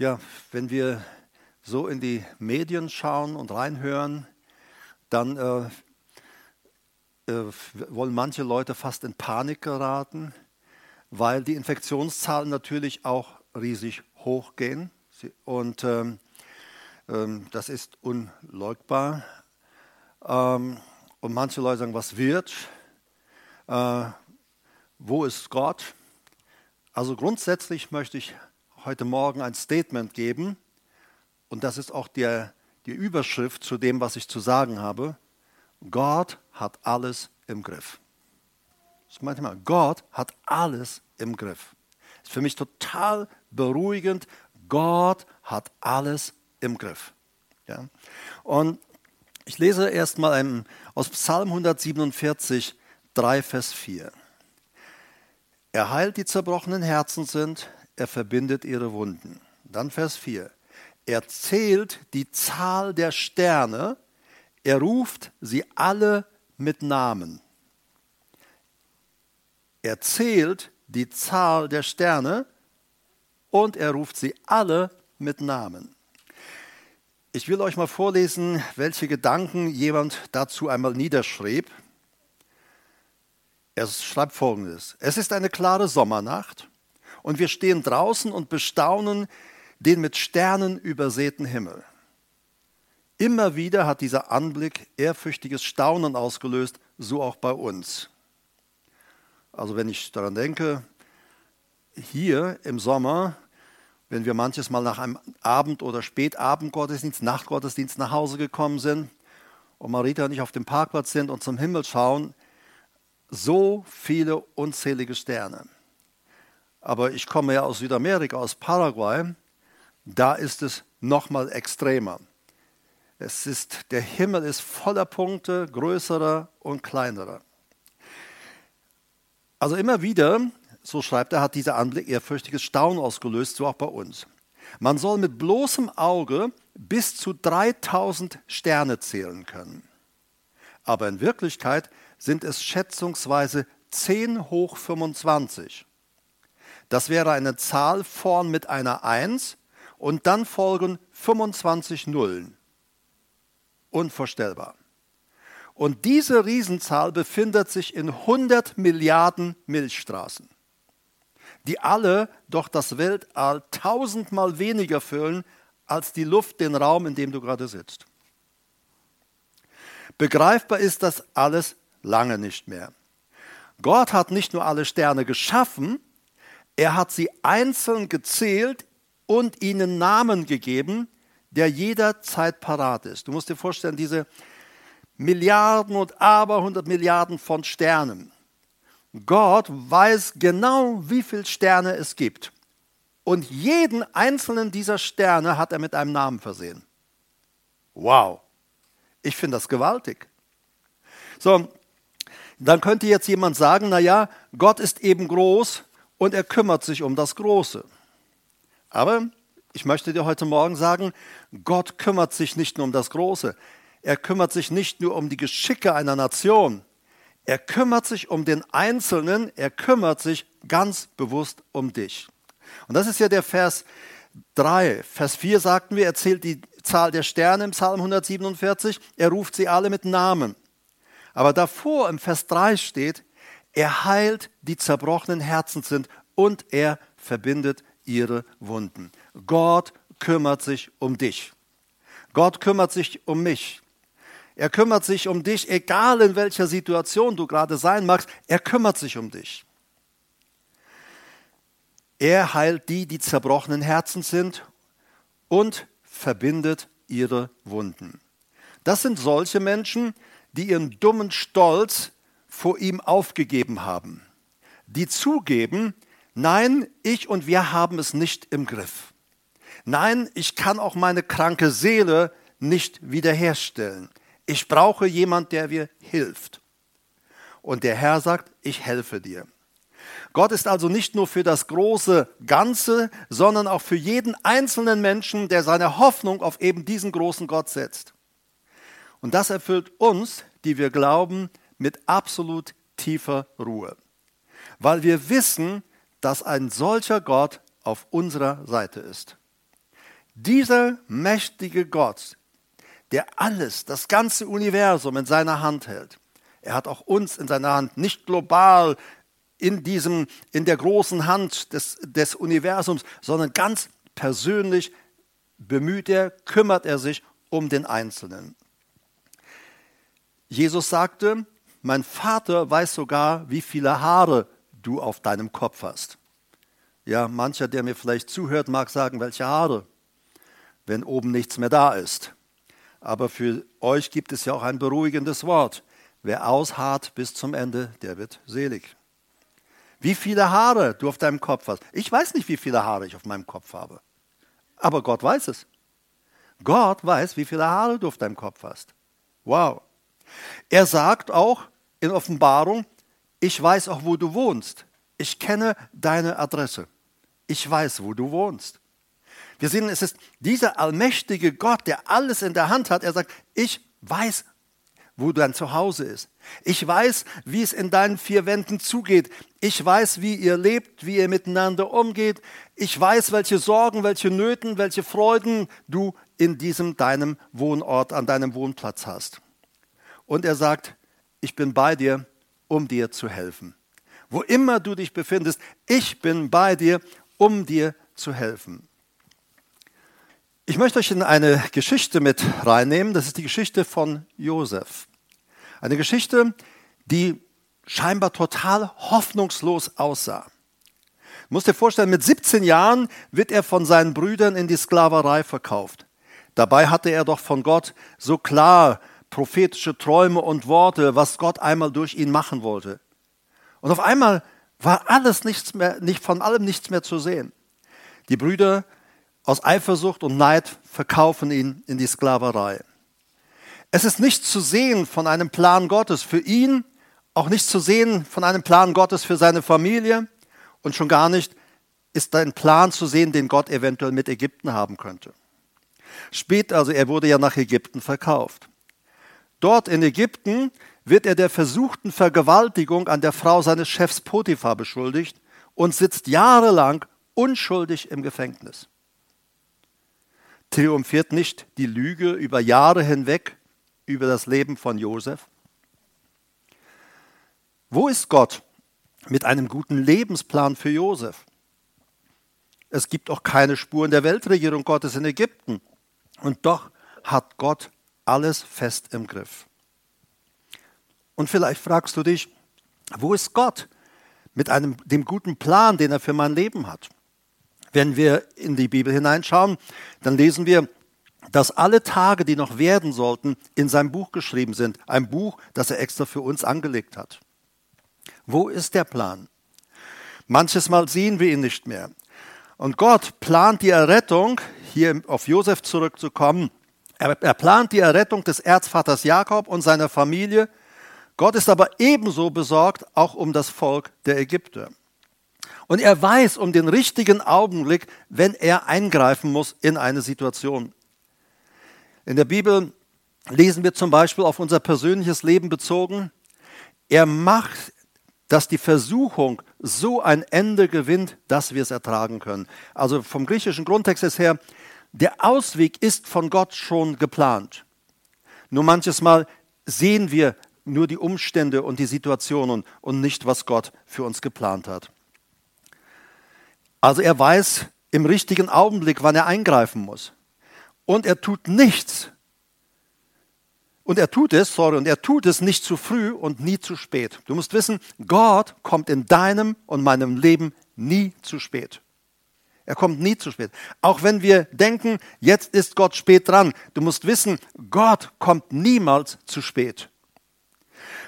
Ja, wenn wir so in die Medien schauen und reinhören, dann äh, äh, wollen manche Leute fast in Panik geraten, weil die Infektionszahlen natürlich auch riesig hochgehen. Und ähm, ähm, das ist unleugbar. Ähm, und manche Leute sagen, was wird? Äh, wo ist Gott? Also grundsätzlich möchte ich heute Morgen ein Statement geben. Und das ist auch der, die Überschrift zu dem, was ich zu sagen habe. Gott hat alles im Griff. Das meinte mal, Gott hat alles im Griff. Das ist für mich total beruhigend. Gott hat alles im Griff. Ja? Und ich lese erstmal aus Psalm 147, 3, Vers 4. Er heilt die zerbrochenen Herzen sind, er verbindet ihre Wunden. Dann Vers 4. Er zählt die Zahl der Sterne, er ruft sie alle mit Namen. Er zählt die Zahl der Sterne und er ruft sie alle mit Namen. Ich will euch mal vorlesen, welche Gedanken jemand dazu einmal niederschrieb. Er schreibt folgendes. Es ist eine klare Sommernacht und wir stehen draußen und bestaunen den mit Sternen übersäten Himmel. Immer wieder hat dieser Anblick ehrfürchtiges Staunen ausgelöst, so auch bei uns. Also wenn ich daran denke, hier im Sommer, wenn wir manches Mal nach einem Abend- oder Spätabendgottesdienst, Nachtgottesdienst nach Hause gekommen sind und Marita und ich auf dem Parkplatz sind und zum Himmel schauen, so viele unzählige Sterne. Aber ich komme ja aus Südamerika, aus Paraguay, da ist es noch mal extremer. Es ist, der Himmel ist voller Punkte, größerer und kleinerer. Also immer wieder, so schreibt er, hat dieser Anblick ehrfürchtiges Staunen ausgelöst, so auch bei uns. Man soll mit bloßem Auge bis zu 3000 Sterne zählen können. Aber in Wirklichkeit sind es schätzungsweise 10 hoch 25. Das wäre eine Zahl vorn mit einer 1 und dann folgen 25 Nullen unvorstellbar. Und diese Riesenzahl befindet sich in 100 Milliarden Milchstraßen, die alle doch das Weltall tausendmal weniger füllen als die Luft, den Raum, in dem du gerade sitzt. Begreifbar ist das alles lange nicht mehr. Gott hat nicht nur alle Sterne geschaffen, er hat sie einzeln gezählt und ihnen Namen gegeben, der jederzeit parat ist. Du musst dir vorstellen, diese Milliarden und Aberhundert Milliarden von Sternen. Gott weiß genau, wie viele Sterne es gibt. Und jeden einzelnen dieser Sterne hat er mit einem Namen versehen. Wow, ich finde das gewaltig. So, dann könnte jetzt jemand sagen, naja, Gott ist eben groß und er kümmert sich um das Große. Aber ich möchte dir heute Morgen sagen, Gott kümmert sich nicht nur um das Große. Er kümmert sich nicht nur um die Geschicke einer Nation. Er kümmert sich um den Einzelnen. Er kümmert sich ganz bewusst um dich. Und das ist ja der Vers 3. Vers 4 sagten wir, er zählt die Zahl der Sterne im Psalm 147. Er ruft sie alle mit Namen. Aber davor im Vers 3 steht, er heilt die zerbrochenen Herzen sind und er verbindet ihre Wunden. Gott kümmert sich um dich. Gott kümmert sich um mich. Er kümmert sich um dich, egal in welcher Situation du gerade sein magst. Er kümmert sich um dich. Er heilt die, die zerbrochenen Herzen sind und verbindet ihre Wunden. Das sind solche Menschen, die ihren dummen Stolz vor ihm aufgegeben haben, die zugeben, Nein, ich und wir haben es nicht im Griff. Nein, ich kann auch meine kranke Seele nicht wiederherstellen. Ich brauche jemand, der mir hilft. Und der Herr sagt, ich helfe dir. Gott ist also nicht nur für das große Ganze, sondern auch für jeden einzelnen Menschen, der seine Hoffnung auf eben diesen großen Gott setzt. Und das erfüllt uns, die wir glauben, mit absolut tiefer Ruhe. Weil wir wissen, dass ein solcher Gott auf unserer Seite ist. Dieser mächtige Gott, der alles, das ganze Universum in seiner Hand hält, er hat auch uns in seiner Hand, nicht global in, diesem, in der großen Hand des, des Universums, sondern ganz persönlich bemüht er, kümmert er sich um den Einzelnen. Jesus sagte, mein Vater weiß sogar, wie viele Haare du auf deinem Kopf hast. Ja, mancher, der mir vielleicht zuhört, mag sagen, welche Haare, wenn oben nichts mehr da ist. Aber für euch gibt es ja auch ein beruhigendes Wort. Wer ausharrt bis zum Ende, der wird selig. Wie viele Haare du auf deinem Kopf hast. Ich weiß nicht, wie viele Haare ich auf meinem Kopf habe. Aber Gott weiß es. Gott weiß, wie viele Haare du auf deinem Kopf hast. Wow. Er sagt auch in Offenbarung, ich weiß auch, wo du wohnst. Ich kenne deine Adresse. Ich weiß, wo du wohnst. Wir sehen, es ist dieser allmächtige Gott, der alles in der Hand hat. Er sagt, ich weiß, wo dein Zuhause ist. Ich weiß, wie es in deinen vier Wänden zugeht. Ich weiß, wie ihr lebt, wie ihr miteinander umgeht. Ich weiß, welche Sorgen, welche Nöten, welche Freuden du in diesem deinem Wohnort, an deinem Wohnplatz hast. Und er sagt, ich bin bei dir, um dir zu helfen. Wo immer du dich befindest, ich bin bei dir, um dir zu helfen. Ich möchte euch in eine Geschichte mit reinnehmen. Das ist die Geschichte von Josef. Eine Geschichte, die scheinbar total hoffnungslos aussah. Du musst dir vorstellen, mit 17 Jahren wird er von seinen Brüdern in die Sklaverei verkauft. Dabei hatte er doch von Gott so klar prophetische Träume und Worte, was Gott einmal durch ihn machen wollte. Und auf einmal war alles nichts mehr, nicht von allem nichts mehr zu sehen. Die Brüder aus Eifersucht und Neid verkaufen ihn in die Sklaverei. Es ist nichts zu sehen von einem Plan Gottes für ihn, auch nichts zu sehen von einem Plan Gottes für seine Familie und schon gar nicht ist ein Plan zu sehen, den Gott eventuell mit Ägypten haben könnte. Später, also er wurde ja nach Ägypten verkauft. Dort in Ägypten wird er der versuchten Vergewaltigung an der Frau seines Chefs Potiphar beschuldigt und sitzt jahrelang unschuldig im Gefängnis. Triumphiert nicht die Lüge über Jahre hinweg über das Leben von Josef? Wo ist Gott mit einem guten Lebensplan für Josef? Es gibt auch keine Spuren der Weltregierung Gottes in Ägypten. Und doch hat Gott alles fest im Griff. Und vielleicht fragst du dich, wo ist Gott mit einem, dem guten Plan, den er für mein Leben hat? Wenn wir in die Bibel hineinschauen, dann lesen wir, dass alle Tage, die noch werden sollten, in seinem Buch geschrieben sind. Ein Buch, das er extra für uns angelegt hat. Wo ist der Plan? Manches Mal sehen wir ihn nicht mehr. Und Gott plant die Errettung, hier auf Josef zurückzukommen, er, plant die Errettung des Erzvaters Jakob und seiner Familie. Gott ist aber ebenso besorgt auch um das Volk der Ägypter. Und er weiß um den richtigen Augenblick, wenn er eingreifen muss in eine Situation. In der Bibel lesen wir zum Beispiel auf unser persönliches Leben bezogen, er macht, dass die Versuchung so ein Ende gewinnt, dass wir es ertragen können. Also vom griechischen Grundtext her, der Ausweg ist von Gott schon geplant. Nur manches Mal sehen wir nur die Umstände und die Situationen und nicht, was Gott für uns geplant hat. Also er weiß im richtigen Augenblick, wann er eingreifen muss. Und er tut nichts. Und er tut es, sorry, und er tut es nicht zu früh und nie zu spät. Du musst wissen, Gott kommt in deinem und meinem Leben nie zu spät. Er kommt nie zu spät. Auch wenn wir denken, jetzt ist Gott spät dran. Du musst wissen, Gott kommt niemals zu spät.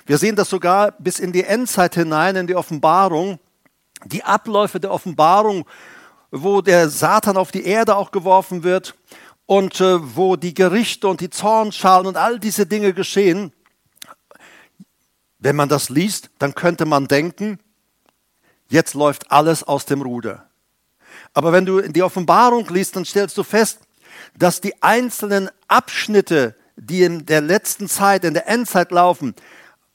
Wir sehen das sogar bis in die Endzeit hinein, in die Offenbarung. Die Abläufe der Offenbarung, wo der Satan auf die Erde auch geworfen wird und äh, wo die Gerichte und die Zornschalen und all diese Dinge geschehen. Wenn man das liest, dann könnte man denken, jetzt läuft alles aus dem Ruder. Aber wenn du in die Offenbarung liest, dann stellst du fest, dass die einzelnen Abschnitte, die in der letzten Zeit, in der Endzeit laufen,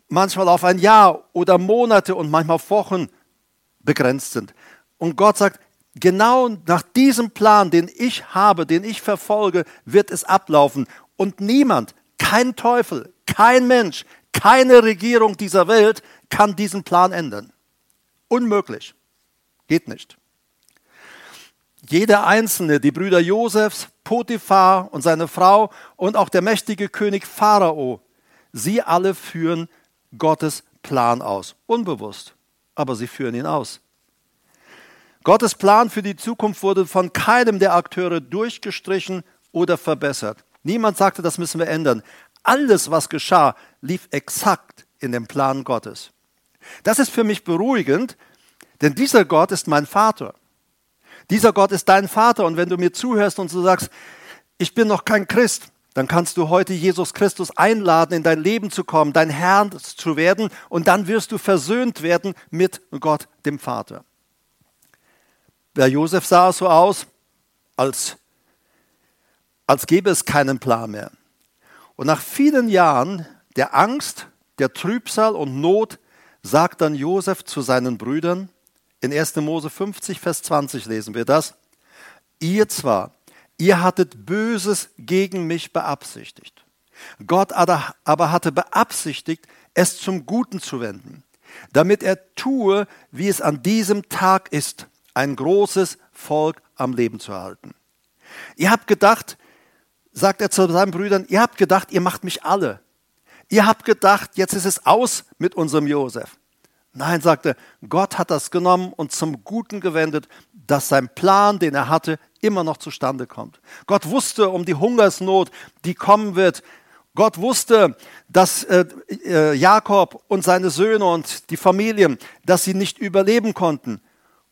manchmal auf ein Jahr oder Monate und manchmal auf Wochen begrenzt sind. Und Gott sagt, genau nach diesem Plan, den ich habe, den ich verfolge, wird es ablaufen. Und niemand, kein Teufel, kein Mensch, keine Regierung dieser Welt kann diesen Plan ändern. Unmöglich. Geht nicht. Jeder Einzelne, die Brüder Josefs, Potiphar und seine Frau und auch der mächtige König Pharao, sie alle führen Gottes Plan aus. Unbewusst, aber sie führen ihn aus. Gottes Plan für die Zukunft wurde von keinem der Akteure durchgestrichen oder verbessert. Niemand sagte, das müssen wir ändern. Alles, was geschah, lief exakt in dem Plan Gottes. Das ist für mich beruhigend, denn dieser Gott ist mein Vater. Dieser Gott ist dein Vater. Und wenn du mir zuhörst und du sagst, ich bin noch kein Christ, dann kannst du heute Jesus Christus einladen, in dein Leben zu kommen, dein Herr zu werden und dann wirst du versöhnt werden mit Gott, dem Vater. Bei Josef sah es so aus, als, als gäbe es keinen Plan mehr. Und nach vielen Jahren der Angst, der Trübsal und Not sagt dann Josef zu seinen Brüdern, in 1. Mose 50, Vers 20 lesen wir das, ihr zwar Ihr hattet Böses gegen mich beabsichtigt. Gott aber hatte beabsichtigt, es zum Guten zu wenden, damit er tue, wie es an diesem Tag ist, ein großes Volk am Leben zu halten. Ihr habt gedacht, sagt er zu seinen Brüdern, ihr habt gedacht, ihr macht mich alle. Ihr habt gedacht, jetzt ist es aus mit unserem Josef. Nein, sagte, Gott hat das genommen und zum Guten gewendet, dass sein Plan, den er hatte, immer noch zustande kommt. Gott wusste um die Hungersnot, die kommen wird. Gott wusste, dass äh, äh, Jakob und seine Söhne und die Familien, dass sie nicht überleben konnten.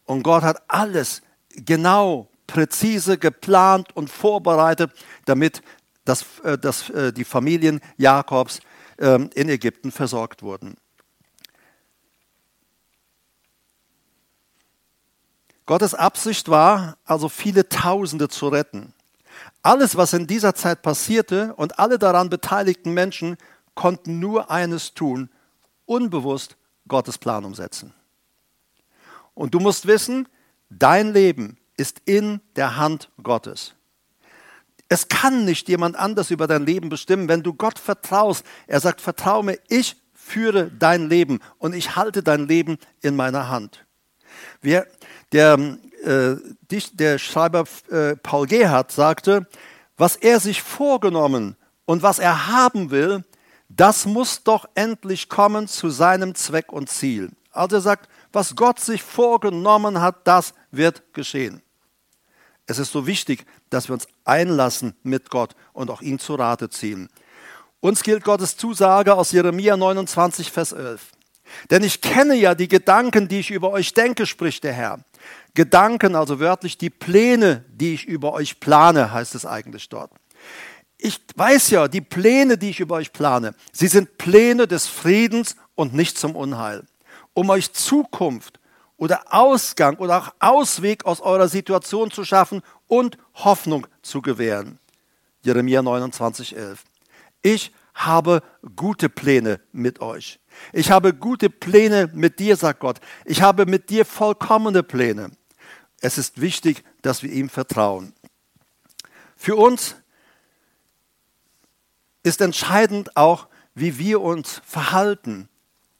Und Gott hat alles genau, präzise geplant und vorbereitet, damit das, äh, das, äh, die Familien Jakobs ähm, in Ägypten versorgt wurden. Gottes Absicht war also viele Tausende zu retten. Alles, was in dieser Zeit passierte und alle daran beteiligten Menschen konnten nur eines tun, unbewusst Gottes Plan umsetzen. Und du musst wissen, dein Leben ist in der Hand Gottes. Es kann nicht jemand anders über dein Leben bestimmen, wenn du Gott vertraust. Er sagt, vertraue mir, ich führe dein Leben und ich halte dein Leben in meiner Hand. Wir, der, äh, der Schreiber äh, Paul Gerhardt sagte, was er sich vorgenommen und was er haben will, das muss doch endlich kommen zu seinem Zweck und Ziel. Also er sagt, was Gott sich vorgenommen hat, das wird geschehen. Es ist so wichtig, dass wir uns einlassen mit Gott und auch ihn zu Rate ziehen. Uns gilt Gottes Zusage aus Jeremia 29, Vers 11. Denn ich kenne ja die Gedanken, die ich über euch denke, spricht der Herr. Gedanken, also wörtlich die Pläne, die ich über euch plane, heißt es eigentlich dort. Ich weiß ja, die Pläne, die ich über euch plane, sie sind Pläne des Friedens und nicht zum Unheil, um euch Zukunft oder Ausgang oder auch Ausweg aus eurer Situation zu schaffen und Hoffnung zu gewähren. Jeremia 29, 11. Ich habe gute Pläne mit euch. Ich habe gute Pläne mit dir, sagt Gott. Ich habe mit dir vollkommene Pläne. Es ist wichtig, dass wir ihm vertrauen. Für uns ist entscheidend auch, wie wir uns verhalten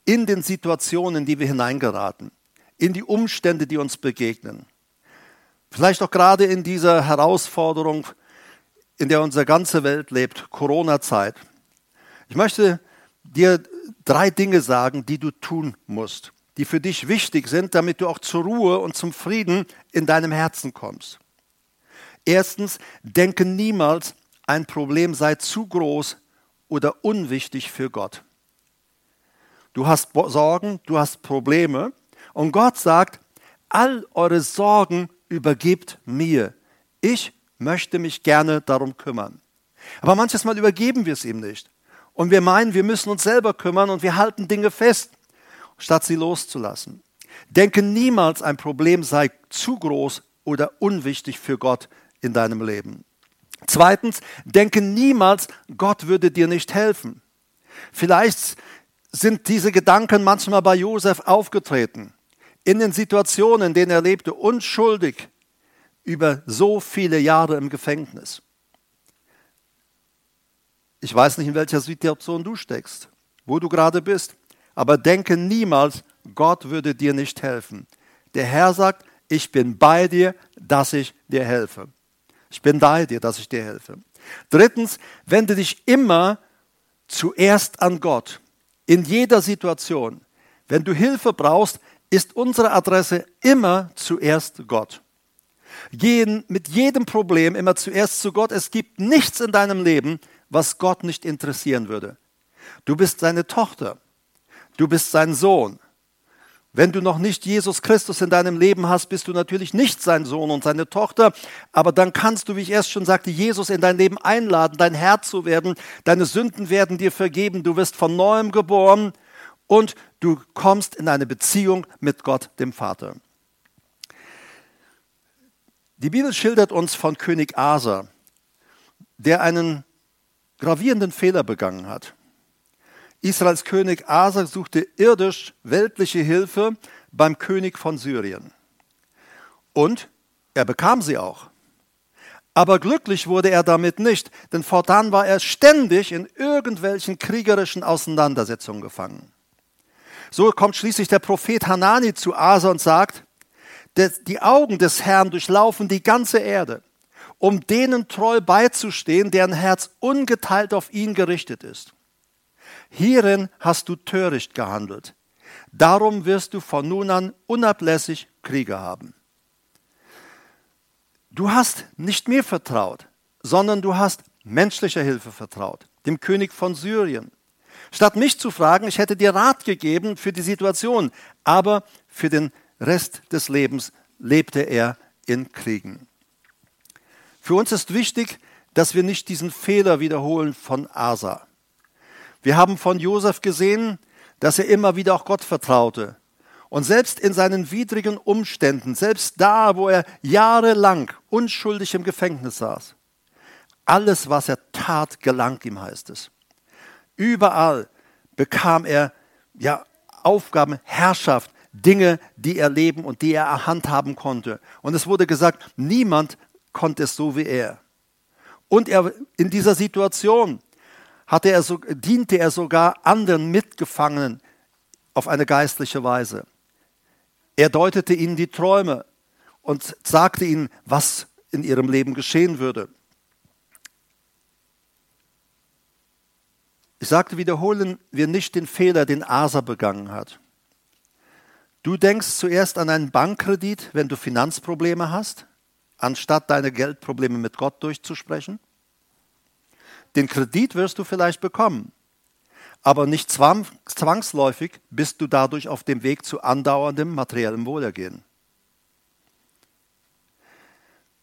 in den Situationen, in die wir hineingeraten, in die Umstände, die uns begegnen. Vielleicht auch gerade in dieser Herausforderung, in der unsere ganze Welt lebt, Corona-Zeit. Ich möchte dir drei Dinge sagen, die du tun musst, die für dich wichtig sind, damit du auch zur Ruhe und zum Frieden in deinem Herzen kommst. Erstens, denke niemals, ein Problem sei zu groß oder unwichtig für Gott. Du hast Sorgen, du hast Probleme und Gott sagt, all eure Sorgen übergebt mir. Ich möchte mich gerne darum kümmern. Aber manches Mal übergeben wir es ihm nicht. Und wir meinen, wir müssen uns selber kümmern und wir halten Dinge fest, statt sie loszulassen. Denke niemals, ein Problem sei zu groß oder unwichtig für Gott in deinem Leben. Zweitens, denke niemals, Gott würde dir nicht helfen. Vielleicht sind diese Gedanken manchmal bei Josef aufgetreten. In den Situationen, in denen er lebte, unschuldig, über so viele Jahre im Gefängnis. Ich weiß nicht, in welcher Situation du steckst, wo du gerade bist, aber denke niemals, Gott würde dir nicht helfen. Der Herr sagt, ich bin bei dir, dass ich dir helfe. Ich bin bei dir, dass ich dir helfe. Drittens, wende dich immer zuerst an Gott. In jeder Situation. Wenn du Hilfe brauchst, ist unsere Adresse immer zuerst Gott. Gehen mit jedem Problem immer zuerst zu Gott. Es gibt nichts in deinem Leben, was Gott nicht interessieren würde. Du bist seine Tochter. Du bist sein Sohn. Wenn du noch nicht Jesus Christus in deinem Leben hast, bist du natürlich nicht sein Sohn und seine Tochter, aber dann kannst du, wie ich erst schon sagte, Jesus in dein Leben einladen, dein Herr zu werden, deine Sünden werden dir vergeben, du wirst von neuem geboren und du kommst in eine Beziehung mit Gott, dem Vater. Die Bibel schildert uns von König Asa, der einen gravierenden Fehler begangen hat. Israels König Asa suchte irdisch weltliche Hilfe beim König von Syrien. Und er bekam sie auch. Aber glücklich wurde er damit nicht, denn fortan war er ständig in irgendwelchen kriegerischen Auseinandersetzungen gefangen. So kommt schließlich der Prophet Hanani zu Asa und sagt, die Augen des Herrn durchlaufen die ganze Erde, um denen treu beizustehen, deren Herz ungeteilt auf ihn gerichtet ist. Hierin hast du töricht gehandelt. Darum wirst du von nun an unablässig Kriege haben. Du hast nicht mir vertraut, sondern du hast menschlicher Hilfe vertraut, dem König von Syrien. Statt mich zu fragen, ich hätte dir Rat gegeben für die Situation, aber für den Rest des Lebens lebte er in Kriegen. Für uns ist wichtig, dass wir nicht diesen Fehler wiederholen von Asa. Wir haben von Josef gesehen, dass er immer wieder auch Gott vertraute. Und selbst in seinen widrigen Umständen, selbst da, wo er jahrelang unschuldig im Gefängnis saß, alles, was er tat, gelang ihm, heißt es. Überall bekam er ja Aufgaben, Herrschaft, Dinge, die er leben und die er handhaben konnte. Und es wurde gesagt, niemand konnte es so wie er. Und er in dieser Situation hatte er so, diente er sogar anderen Mitgefangenen auf eine geistliche Weise. Er deutete ihnen die Träume und sagte ihnen, was in ihrem Leben geschehen würde. Ich sagte, wiederholen wir nicht den Fehler, den Asa begangen hat. Du denkst zuerst an einen Bankkredit, wenn du Finanzprobleme hast, anstatt deine Geldprobleme mit Gott durchzusprechen. Den Kredit wirst du vielleicht bekommen, aber nicht zwangsläufig bist du dadurch auf dem Weg zu andauerndem materiellem Wohlergehen.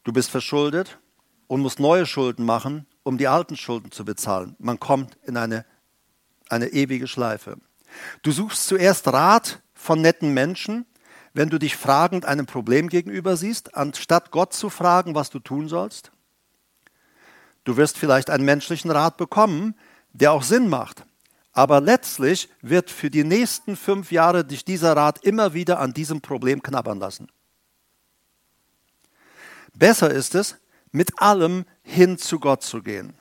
Du bist verschuldet und musst neue Schulden machen, um die alten Schulden zu bezahlen. Man kommt in eine, eine ewige Schleife. Du suchst zuerst Rat von netten Menschen, wenn du dich fragend einem Problem gegenüber siehst, anstatt Gott zu fragen, was du tun sollst. Du wirst vielleicht einen menschlichen Rat bekommen, der auch Sinn macht. Aber letztlich wird für die nächsten fünf Jahre dich dieser Rat immer wieder an diesem Problem knabbern lassen. Besser ist es, mit allem hin zu Gott zu gehen.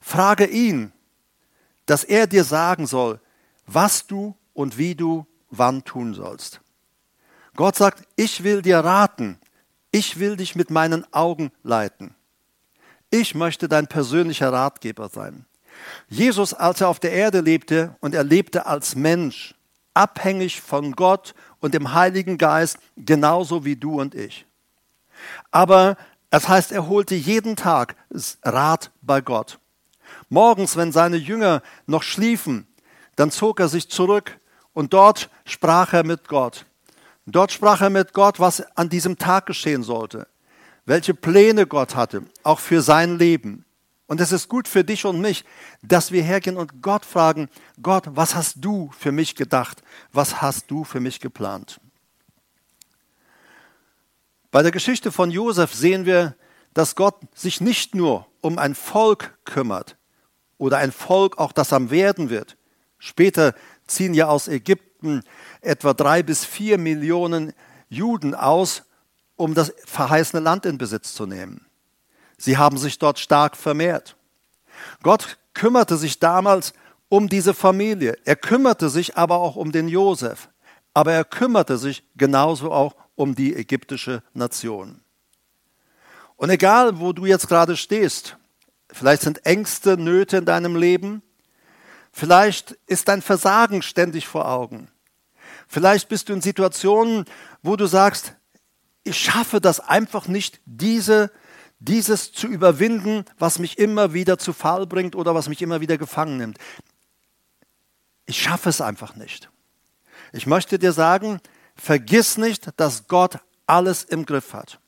Frage ihn, dass er dir sagen soll, was du und wie du wann tun sollst. Gott sagt, ich will dir raten, ich will dich mit meinen Augen leiten. Ich möchte dein persönlicher Ratgeber sein. Jesus, als er auf der Erde lebte und er lebte als Mensch, abhängig von Gott und dem Heiligen Geist, genauso wie du und ich. Aber das heißt, er holte jeden Tag Rat bei Gott. Morgens, wenn seine Jünger noch schliefen, dann zog er sich zurück und dort sprach er mit Gott. Dort sprach er mit Gott, was an diesem Tag geschehen sollte welche Pläne Gott hatte, auch für sein Leben. Und es ist gut für dich und mich, dass wir hergehen und Gott fragen, Gott, was hast du für mich gedacht? Was hast du für mich geplant? Bei der Geschichte von Josef sehen wir, dass Gott sich nicht nur um ein Volk kümmert oder ein Volk auch, das am werden wird. Später ziehen ja aus Ägypten etwa drei bis vier Millionen Juden aus um das verheißene Land in Besitz zu nehmen. Sie haben sich dort stark vermehrt. Gott kümmerte sich damals um diese Familie. Er kümmerte sich aber auch um den Josef. Aber er kümmerte sich genauso auch um die ägyptische Nation. Und egal, wo du jetzt gerade stehst, vielleicht sind Ängste, Nöte in deinem Leben, vielleicht ist dein Versagen ständig vor Augen. Vielleicht bist du in Situationen, wo du sagst, ich schaffe das einfach nicht, diese, dieses zu überwinden, was mich immer wieder zu Fall bringt oder was mich immer wieder gefangen nimmt. Ich schaffe es einfach nicht. Ich möchte dir sagen, vergiss nicht, dass Gott alles im Griff hat.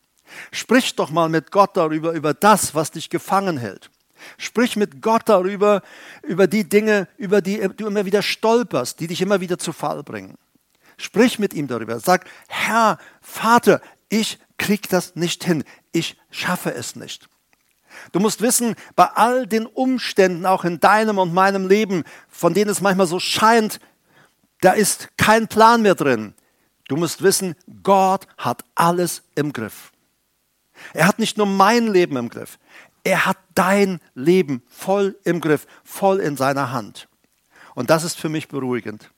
Sprich doch mal mit Gott darüber, über das, was dich gefangen hält. Sprich mit Gott darüber, über die Dinge, über die du immer wieder stolperst, die dich immer wieder zu Fall bringen. Sprich mit ihm darüber. Sag, Herr, Vater, ich krieg das nicht hin. Ich schaffe es nicht. Du musst wissen, bei all den Umständen, auch in deinem und meinem Leben, von denen es manchmal so scheint, da ist kein Plan mehr drin. Du musst wissen, Gott hat alles im Griff. Er hat nicht nur mein Leben im Griff, er hat dein Leben voll im Griff, voll in seiner Hand. Und das ist für mich beruhigend.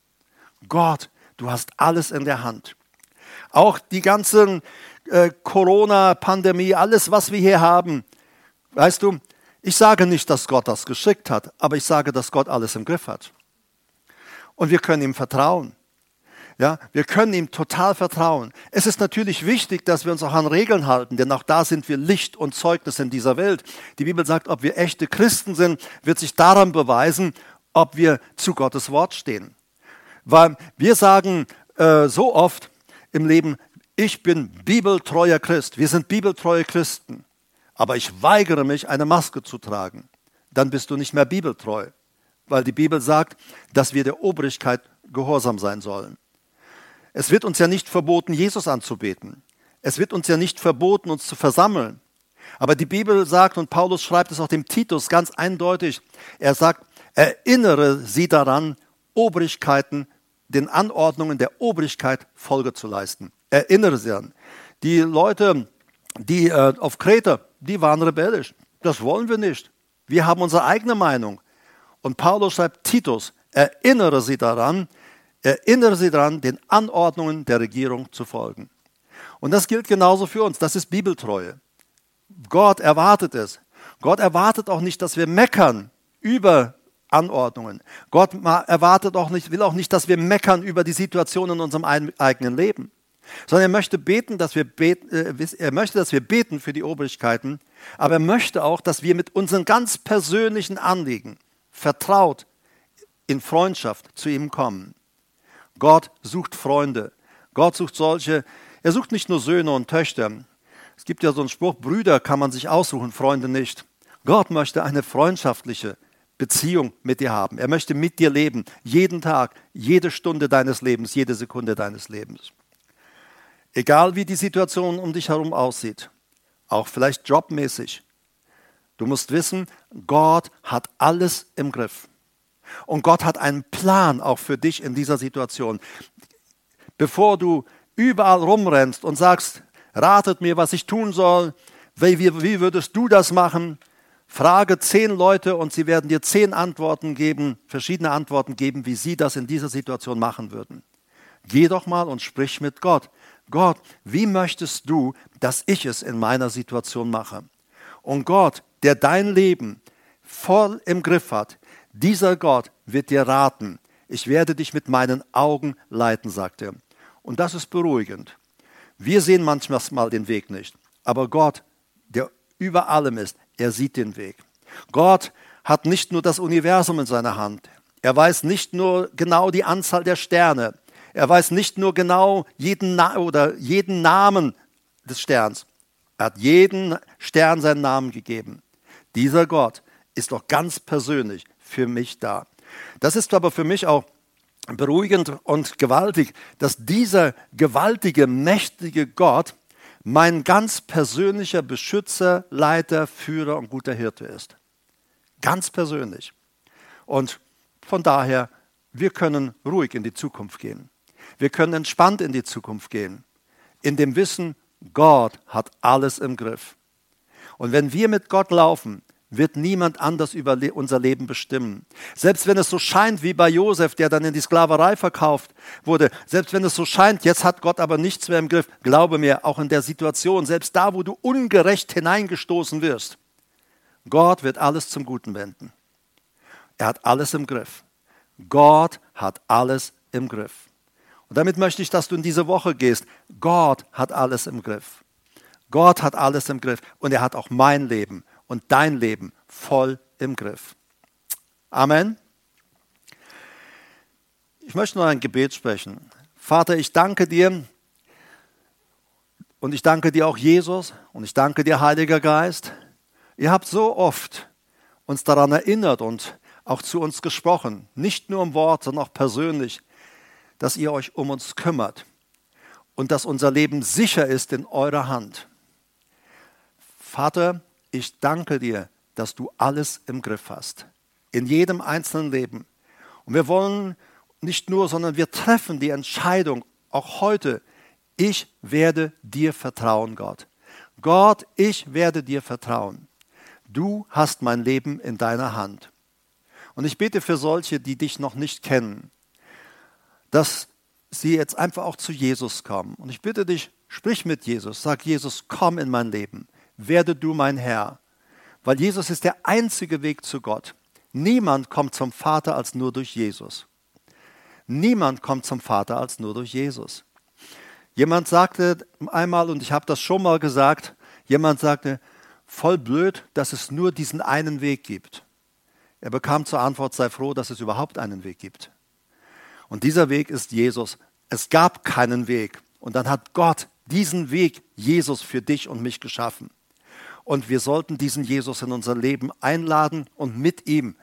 Gott, du hast alles in der Hand. Auch die ganzen äh, Corona-Pandemie, alles, was wir hier haben, weißt du, ich sage nicht, dass Gott das geschickt hat, aber ich sage, dass Gott alles im Griff hat. Und wir können ihm vertrauen. Ja, wir können ihm total vertrauen. Es ist natürlich wichtig, dass wir uns auch an Regeln halten, denn auch da sind wir Licht und Zeugnis in dieser Welt. Die Bibel sagt, ob wir echte Christen sind, wird sich daran beweisen, ob wir zu Gottes Wort stehen. Weil wir sagen äh, so oft im Leben, ich bin bibeltreuer Christ. Wir sind bibeltreue Christen. Aber ich weigere mich, eine Maske zu tragen. Dann bist du nicht mehr bibeltreu. Weil die Bibel sagt, dass wir der Obrigkeit gehorsam sein sollen. Es wird uns ja nicht verboten, Jesus anzubeten. Es wird uns ja nicht verboten, uns zu versammeln. Aber die Bibel sagt, und Paulus schreibt es auch dem Titus ganz eindeutig, er sagt, erinnere sie daran, Obrigkeiten, den Anordnungen der Obrigkeit Folge zu leisten. Erinnere sie an. Die Leute, die äh, auf Kreta, die waren rebellisch. Das wollen wir nicht. Wir haben unsere eigene Meinung. Und Paulus schreibt Titus, erinnere sie daran, Erinnere sie daran, den Anordnungen der Regierung zu folgen. Und das gilt genauso für uns. Das ist Bibeltreue. Gott erwartet es. Gott erwartet auch nicht, dass wir meckern über Anordnungen. Gott erwartet auch nicht, will auch nicht, dass wir meckern über die Situation in unserem eigenen Leben, sondern er möchte beten, dass wir beten, äh, er möchte, dass wir beten für die Obrigkeiten, aber er möchte auch, dass wir mit unseren ganz persönlichen Anliegen vertraut in Freundschaft zu ihm kommen. Gott sucht Freunde. Gott sucht solche, er sucht nicht nur Söhne und Töchter. Es gibt ja so einen Spruch, Brüder kann man sich aussuchen, Freunde nicht. Gott möchte eine freundschaftliche Beziehung mit dir haben. Er möchte mit dir leben, jeden Tag, jede Stunde deines Lebens, jede Sekunde deines Lebens. Egal wie die Situation um dich herum aussieht, auch vielleicht jobmäßig. Du musst wissen, Gott hat alles im Griff. Und Gott hat einen Plan auch für dich in dieser Situation. Bevor du überall rumrennst und sagst, ratet mir, was ich tun soll, wie, wie, wie würdest du das machen? Frage zehn Leute und sie werden dir zehn Antworten geben, verschiedene Antworten geben, wie sie das in dieser Situation machen würden. Geh doch mal und sprich mit Gott. Gott, wie möchtest du, dass ich es in meiner Situation mache? Und Gott, der dein Leben voll im Griff hat, dieser Gott wird dir raten. Ich werde dich mit meinen Augen leiten, sagt er. Und das ist beruhigend. Wir sehen manchmal mal den Weg nicht, aber Gott, der über allem ist, er sieht den Weg. Gott hat nicht nur das Universum in seiner Hand. Er weiß nicht nur genau die Anzahl der Sterne. Er weiß nicht nur genau jeden, Na oder jeden Namen des Sterns. Er hat jeden Stern seinen Namen gegeben. Dieser Gott ist doch ganz persönlich für mich da. Das ist aber für mich auch beruhigend und gewaltig, dass dieser gewaltige, mächtige Gott mein ganz persönlicher Beschützer, Leiter, Führer und guter Hirte ist. Ganz persönlich. Und von daher, wir können ruhig in die Zukunft gehen. Wir können entspannt in die Zukunft gehen. In dem Wissen, Gott hat alles im Griff. Und wenn wir mit Gott laufen, wird niemand anders über unser Leben bestimmen. Selbst wenn es so scheint wie bei Josef, der dann in die Sklaverei verkauft wurde, selbst wenn es so scheint, jetzt hat Gott aber nichts mehr im Griff, glaube mir, auch in der Situation, selbst da, wo du ungerecht hineingestoßen wirst, Gott wird alles zum Guten wenden. Er hat alles im Griff. Gott hat alles im Griff. Und damit möchte ich, dass du in diese Woche gehst. Gott hat alles im Griff. Gott hat alles im Griff und er hat auch mein Leben und dein Leben voll im Griff. Amen. Ich möchte noch ein Gebet sprechen. Vater, ich danke dir und ich danke dir auch Jesus und ich danke dir, Heiliger Geist. Ihr habt so oft uns daran erinnert und auch zu uns gesprochen, nicht nur im Wort, sondern auch persönlich, dass ihr euch um uns kümmert und dass unser Leben sicher ist in eurer Hand. Vater, ich danke dir, dass du alles im Griff hast, in jedem einzelnen Leben. Und wir wollen nicht nur, sondern wir treffen die Entscheidung, auch heute, ich werde dir vertrauen, Gott. Gott, ich werde dir vertrauen. Du hast mein Leben in deiner Hand. Und ich bete für solche, die dich noch nicht kennen, dass sie jetzt einfach auch zu Jesus kommen. Und ich bitte dich, sprich mit Jesus, sag Jesus, komm in mein Leben werde du mein Herr. Weil Jesus ist der einzige Weg zu Gott. Niemand kommt zum Vater als nur durch Jesus. Niemand kommt zum Vater als nur durch Jesus. Jemand sagte einmal, und ich habe das schon mal gesagt, jemand sagte, voll blöd, dass es nur diesen einen Weg gibt. Er bekam zur Antwort, sei froh, dass es überhaupt einen Weg gibt. Und dieser Weg ist Jesus. Es gab keinen Weg. Und dann hat Gott diesen Weg, Jesus, für dich und mich geschaffen. Und wir sollten diesen Jesus in unser Leben einladen und mit ihm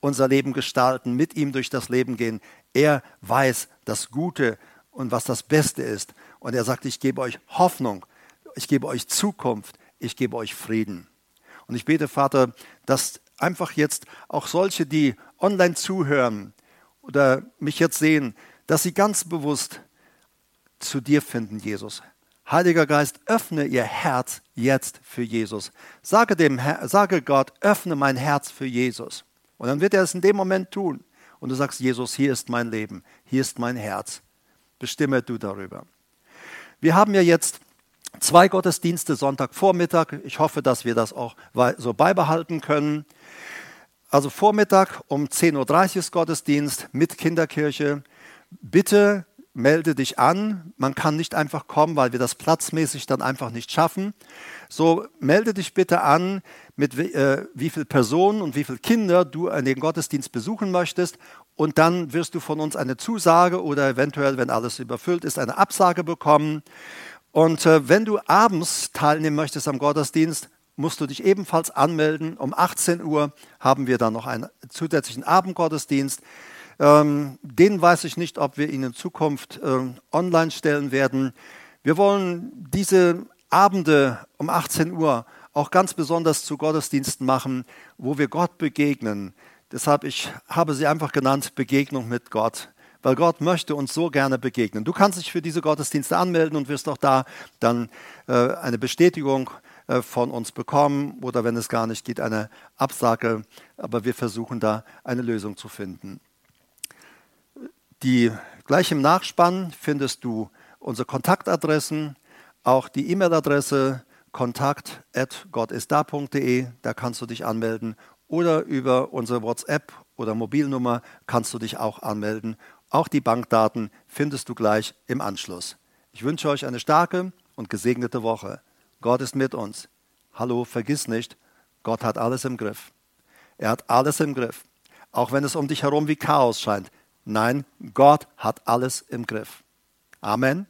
unser Leben gestalten, mit ihm durch das Leben gehen. Er weiß das Gute und was das Beste ist. Und er sagt, ich gebe euch Hoffnung, ich gebe euch Zukunft, ich gebe euch Frieden. Und ich bete, Vater, dass einfach jetzt auch solche, die online zuhören oder mich jetzt sehen, dass sie ganz bewusst zu dir finden, Jesus. Heiliger Geist, öffne ihr Herz jetzt für Jesus. Sage, dem, sage Gott, öffne mein Herz für Jesus. Und dann wird er es in dem Moment tun. Und du sagst, Jesus, hier ist mein Leben, hier ist mein Herz. Bestimme du darüber. Wir haben ja jetzt zwei Gottesdienste Sonntagvormittag. Ich hoffe, dass wir das auch so beibehalten können. Also Vormittag um 10.30 Uhr ist Gottesdienst mit Kinderkirche. Bitte melde dich an. Man kann nicht einfach kommen, weil wir das platzmäßig dann einfach nicht schaffen. So melde dich bitte an, mit äh, wie viele Personen und wie viele Kinder du den Gottesdienst besuchen möchtest. Und dann wirst du von uns eine Zusage oder eventuell, wenn alles überfüllt ist, eine Absage bekommen. Und äh, wenn du abends teilnehmen möchtest am Gottesdienst, musst du dich ebenfalls anmelden. Um 18 Uhr haben wir dann noch einen zusätzlichen Abendgottesdienst. Ähm, den weiß ich nicht, ob wir ihn in Zukunft äh, online stellen werden. Wir wollen diese Abende um 18 Uhr auch ganz besonders zu Gottesdiensten machen, wo wir Gott begegnen. Deshalb ich habe sie einfach genannt Begegnung mit Gott, weil Gott möchte uns so gerne begegnen. Du kannst dich für diese Gottesdienste anmelden und wirst auch da dann äh, eine Bestätigung äh, von uns bekommen oder wenn es gar nicht geht, eine Absage. Aber wir versuchen da eine Lösung zu finden. Die, gleich im Nachspann findest du unsere Kontaktadressen, auch die E-Mail-Adresse kontakt.gottistda.de, da kannst du dich anmelden oder über unsere WhatsApp oder Mobilnummer kannst du dich auch anmelden. Auch die Bankdaten findest du gleich im Anschluss. Ich wünsche euch eine starke und gesegnete Woche. Gott ist mit uns. Hallo, vergiss nicht, Gott hat alles im Griff. Er hat alles im Griff. Auch wenn es um dich herum wie Chaos scheint, Nein, Gott hat alles im Griff. Amen.